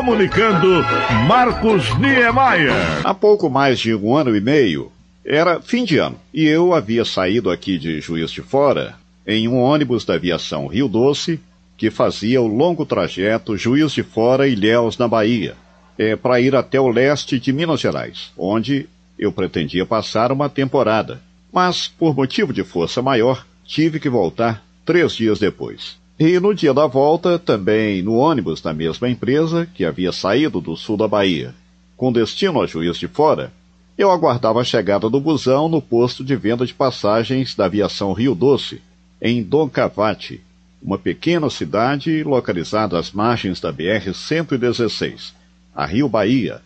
comunicando Marcos Niemeyer. Há pouco mais de um ano e meio, era fim de ano, e eu havia saído aqui de Juiz de Fora em um ônibus da aviação Rio Doce que fazia o longo trajeto Juiz de Fora e Ilhéus na Bahia, é, para ir até o leste de Minas Gerais, onde eu pretendia passar uma temporada. Mas, por motivo de força maior, tive que voltar três dias depois. E no dia da volta, também no ônibus da mesma empresa, que havia saído do sul da Bahia, com destino a Juiz de Fora, eu aguardava a chegada do busão no posto de venda de passagens da aviação Rio Doce, em Doncavate, uma pequena cidade localizada às margens da BR-116, a Rio Bahia.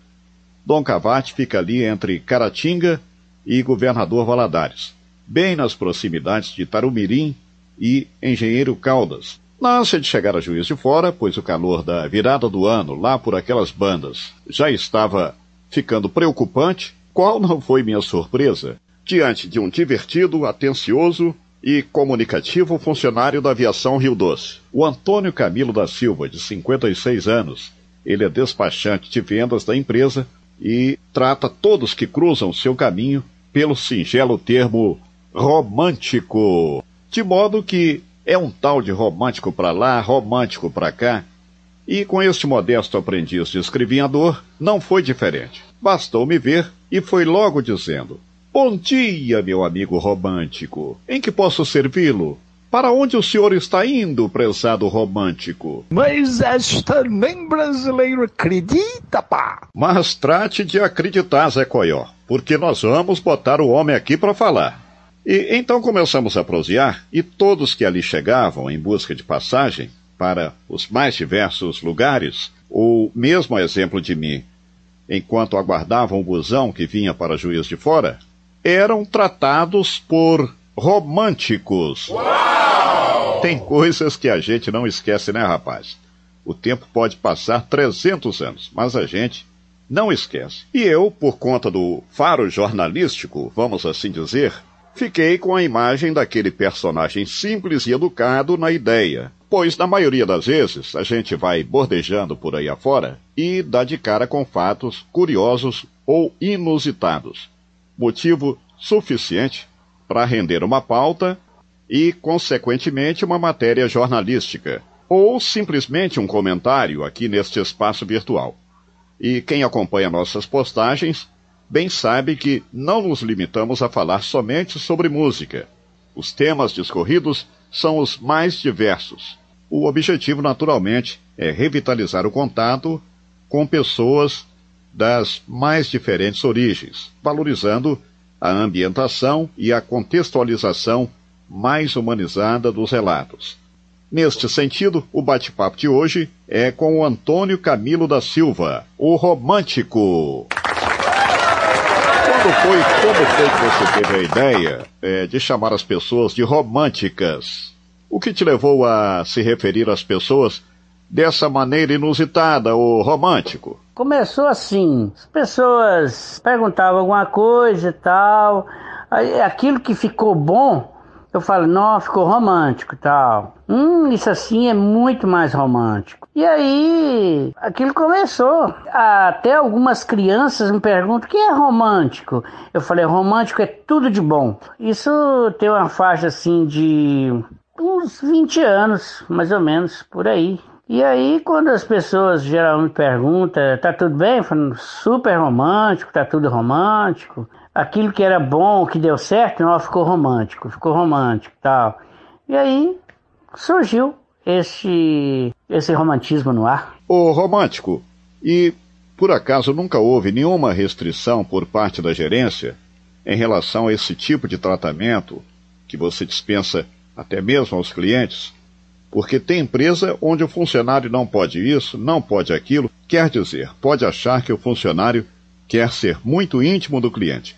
Doncavate fica ali entre Caratinga e Governador Valadares, bem nas proximidades de Tarumirim e Engenheiro Caldas, na ânsia de chegar a Juiz de Fora, pois o calor da virada do ano, lá por aquelas bandas, já estava ficando preocupante, qual não foi minha surpresa diante de um divertido, atencioso e comunicativo funcionário da aviação Rio Doce, o Antônio Camilo da Silva, de 56 anos. Ele é despachante de vendas da empresa e trata todos que cruzam seu caminho pelo singelo termo romântico. De modo que é um tal de romântico para lá, romântico para cá. E com este modesto aprendiz de escrivinhador, não foi diferente. Bastou me ver e foi logo dizendo: Bom dia, meu amigo romântico. Em que posso servi-lo? Para onde o senhor está indo, prezado romântico? Mas esta nem brasileiro acredita, pá! Mas trate de acreditar, Zé Coió, porque nós vamos botar o homem aqui para falar. E então começamos a prosear, e todos que ali chegavam em busca de passagem para os mais diversos lugares, ou mesmo a exemplo de mim, enquanto aguardavam o busão que vinha para Juiz de Fora, eram tratados por românticos. Uau! Tem coisas que a gente não esquece, né, rapaz? O tempo pode passar 300 anos, mas a gente não esquece. E eu, por conta do faro jornalístico, vamos assim dizer, Fiquei com a imagem daquele personagem simples e educado na ideia, pois na maioria das vezes a gente vai bordejando por aí afora e dá de cara com fatos curiosos ou inusitados. Motivo suficiente para render uma pauta e, consequentemente, uma matéria jornalística, ou simplesmente um comentário aqui neste espaço virtual. E quem acompanha nossas postagens bem sabe que não nos limitamos a falar somente sobre música. Os temas discorridos são os mais diversos. O objetivo, naturalmente, é revitalizar o contato com pessoas das mais diferentes origens, valorizando a ambientação e a contextualização mais humanizada dos relatos. Neste sentido, o bate-papo de hoje é com o Antônio Camilo da Silva, o romântico. Quando foi, como foi que você teve a ideia é, de chamar as pessoas de românticas? O que te levou a se referir às pessoas dessa maneira inusitada, o romântico? Começou assim, as pessoas perguntavam alguma coisa e tal, aí aquilo que ficou bom eu falo, não, ficou romântico tal. Hum, isso assim é muito mais romântico. E aí, aquilo começou. Até algumas crianças me perguntam o que é romântico. Eu falei, romântico é tudo de bom. Isso tem uma faixa assim de uns 20 anos, mais ou menos, por aí. E aí, quando as pessoas geralmente perguntam, tá tudo bem? Falo, super romântico, tá tudo romântico aquilo que era bom, que deu certo, não, ficou romântico, ficou romântico tal. E aí surgiu esse, esse romantismo no ar. O romântico, e por acaso nunca houve nenhuma restrição por parte da gerência em relação a esse tipo de tratamento que você dispensa até mesmo aos clientes? Porque tem empresa onde o funcionário não pode isso, não pode aquilo, quer dizer, pode achar que o funcionário quer ser muito íntimo do cliente.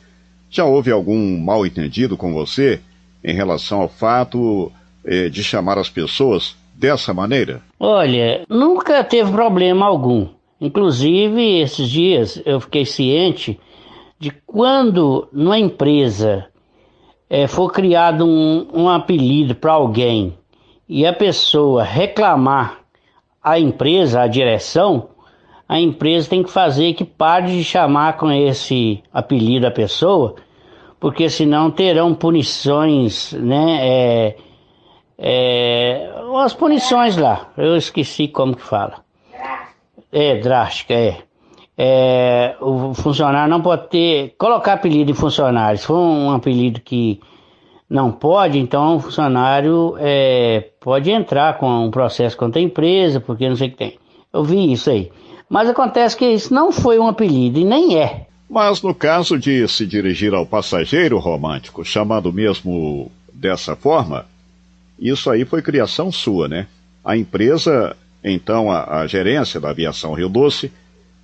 Já houve algum mal entendido com você em relação ao fato eh, de chamar as pessoas dessa maneira? Olha, nunca teve problema algum. Inclusive, esses dias eu fiquei ciente de quando numa empresa eh, for criado um, um apelido para alguém e a pessoa reclamar a empresa, a direção, a empresa tem que fazer que pare de chamar com esse apelido a pessoa, porque senão terão punições, né? É, é, as punições lá, eu esqueci como que fala. É, drástica, é. é. O funcionário não pode ter. Colocar apelido em funcionário. Se for um apelido que não pode, então o funcionário é, pode entrar com um processo contra a empresa, porque não sei o que tem. Eu vi isso aí. Mas acontece que isso não foi um apelido e nem é. Mas no caso de se dirigir ao passageiro romântico, chamado mesmo dessa forma, isso aí foi criação sua, né? A empresa, então a, a gerência da aviação Rio Doce,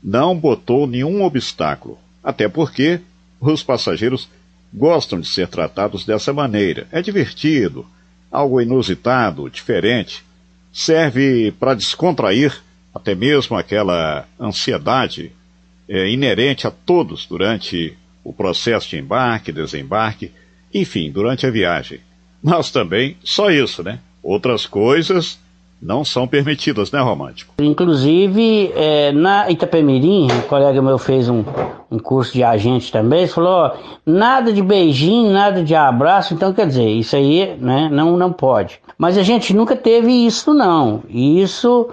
não botou nenhum obstáculo, até porque os passageiros gostam de ser tratados dessa maneira. É divertido, algo inusitado, diferente. Serve para descontrair até mesmo aquela ansiedade é, inerente a todos durante o processo de embarque, desembarque, enfim, durante a viagem. Mas também só isso, né? Outras coisas não são permitidas, né, Romântico? Inclusive, é, na Itapemirim, um colega meu fez um, um curso de agente também, falou, ó, nada de beijinho, nada de abraço, então quer dizer, isso aí, né, não, não pode. Mas a gente nunca teve isso, não. Isso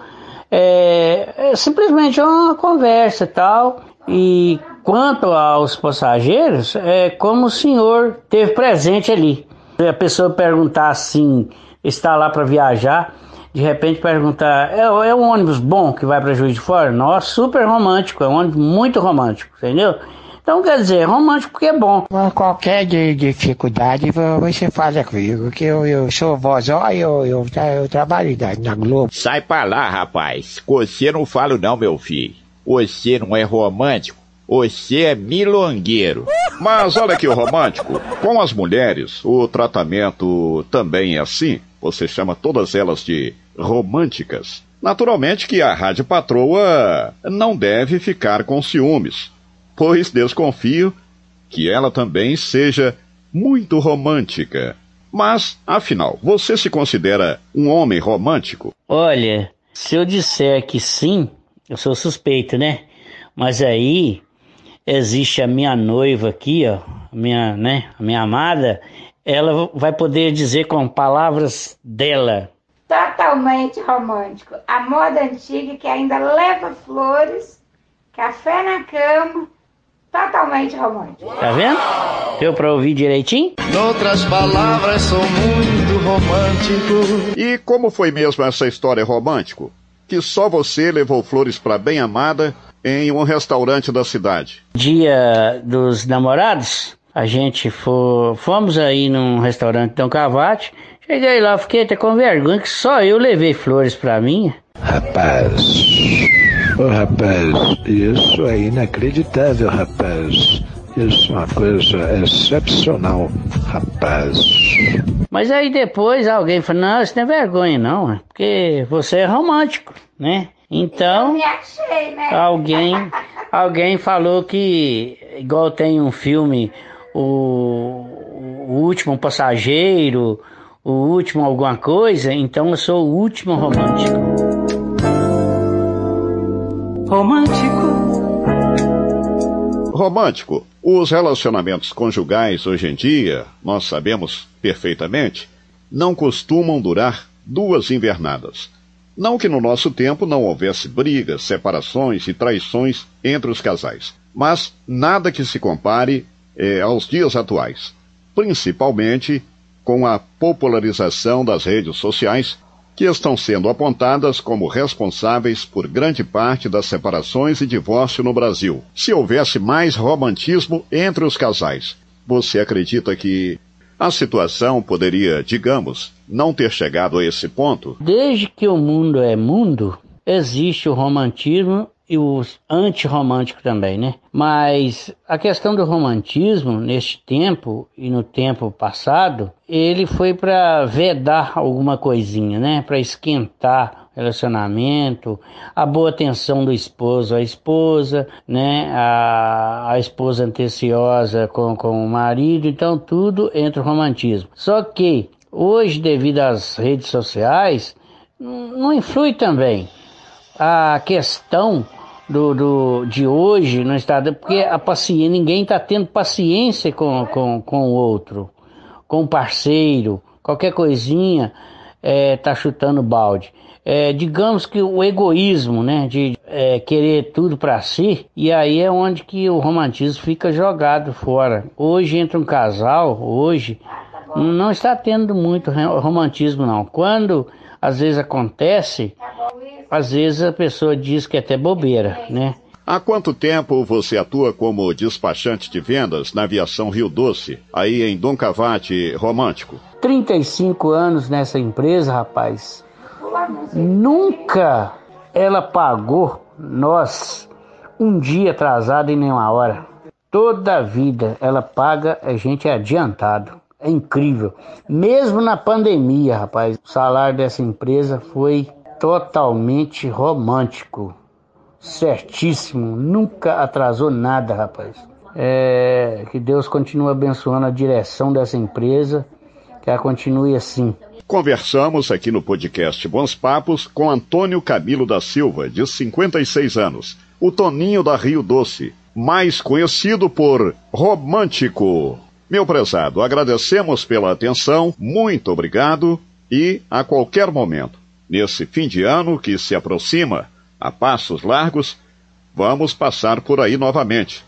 é, é simplesmente uma conversa e tal, e quanto aos passageiros, é como o senhor teve presente ali. A pessoa perguntar assim, está lá para viajar, de repente perguntar, é, é um ônibus bom que vai para Juiz de Fora? Nossa, super romântico, é um ônibus muito romântico, entendeu? Então quer dizer, romântico porque é bom. Qualquer dificuldade você fala comigo, que eu, eu sou vozó e eu, eu, eu, trabalho na Globo. Sai pra lá, rapaz. Você não falo não, meu filho. Você não é romântico. Você é milongueiro. Mas olha aqui o romântico. Com as mulheres, o tratamento também é assim. Você chama todas elas de românticas. Naturalmente que a rádio patroa não deve ficar com ciúmes, pois desconfio que ela também seja muito romântica. Mas, afinal, você se considera um homem romântico? Olha, se eu disser que sim, eu sou suspeito, né? Mas aí existe a minha noiva aqui, ó, minha, né, a minha amada, ela vai poder dizer com palavras dela. Totalmente romântico. A moda antiga que ainda leva flores, café na cama, totalmente romântico. Tá vendo? Deu pra ouvir direitinho? Outras palavras, sou muito romântico. E como foi mesmo essa história romântico? Que só você levou flores pra bem amada em um restaurante da cidade. Dia dos namorados, a gente for, fomos aí num restaurante Dom Cavate. Cheguei lá, fiquei até com vergonha que só eu levei flores pra mim. Rapaz, oh, rapaz, isso é inacreditável, rapaz. Isso é uma coisa excepcional, rapaz. Mas aí depois alguém falou, não, isso não é vergonha não, é porque você é romântico, né? Então, achei, né? alguém, alguém falou que, igual tem um filme, o, o último passageiro, o último alguma coisa, então eu sou o último romântico. Romântico. Romântico. Os relacionamentos conjugais hoje em dia, nós sabemos perfeitamente, não costumam durar duas invernadas. Não que no nosso tempo não houvesse brigas, separações e traições entre os casais, mas nada que se compare é, aos dias atuais, principalmente com a popularização das redes sociais, que estão sendo apontadas como responsáveis por grande parte das separações e divórcio no Brasil. Se houvesse mais romantismo entre os casais, você acredita que a situação poderia, digamos, não ter chegado a esse ponto? Desde que o mundo é mundo, existe o romantismo e o antirromântico também, né? Mas a questão do romantismo neste tempo e no tempo passado, ele foi para vedar alguma coisinha, né? Para esquentar relacionamento, a boa atenção do esposo à esposa, né? A, a esposa anteciosa com, com o marido, então tudo entra o romantismo. Só que hoje, devido às redes sociais, não influi também a questão do, do, de hoje no estado, porque a paciência, ninguém está tendo paciência com, com, com o outro, com o parceiro, qualquer coisinha é, tá chutando balde. É, digamos que o egoísmo, né, de é, querer tudo para si, e aí é onde que o romantismo fica jogado fora. Hoje entra um casal, hoje não está tendo muito romantismo não. Quando às vezes acontece, às vezes a pessoa diz que é até bobeira, né? Há quanto tempo você atua como despachante de vendas na aviação Rio Doce, aí em Dom Cavate Romântico? 35 anos nessa empresa, rapaz. Nunca ela pagou nós um dia atrasado em nenhuma hora. Toda a vida ela paga a gente adiantado. É incrível. Mesmo na pandemia, rapaz, o salário dessa empresa foi totalmente romântico. Certíssimo. Nunca atrasou nada, rapaz. É, que Deus continue abençoando a direção dessa empresa, que ela continue assim. Conversamos aqui no podcast Bons Papos com Antônio Camilo da Silva, de 56 anos, o Toninho da Rio Doce, mais conhecido por Romântico. Meu prezado, agradecemos pela atenção, muito obrigado e a qualquer momento, nesse fim de ano que se aproxima, a passos largos, vamos passar por aí novamente,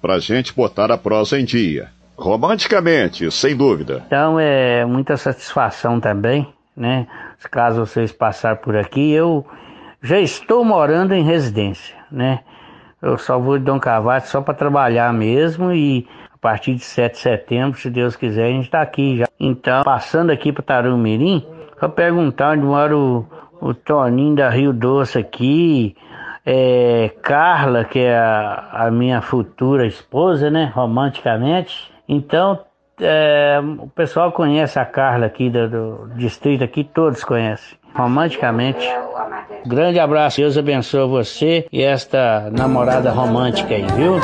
para gente botar a prosa em dia. Romanticamente, sem dúvida. Então é muita satisfação também, né? Caso vocês passarem por aqui, eu já estou morando em residência, né? Eu só vou de Dom Cavate só para trabalhar mesmo e a partir de 7 de setembro, se Deus quiser, a gente está aqui já. Então, passando aqui para Tarumirim, para perguntar onde mora o, o Toninho da Rio Doce aqui, é, Carla, que é a, a, minha futura esposa, né, romanticamente. Então, é, o pessoal conhece a Carla aqui do, do distrito aqui, todos conhecem. Romanticamente. Grande abraço, Deus abençoe você e esta namorada romântica aí, viu?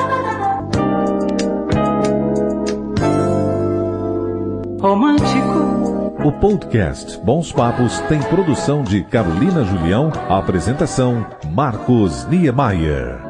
romântico. O podcast Bons Papos tem produção de Carolina Julião, apresentação Marcos Niemeyer.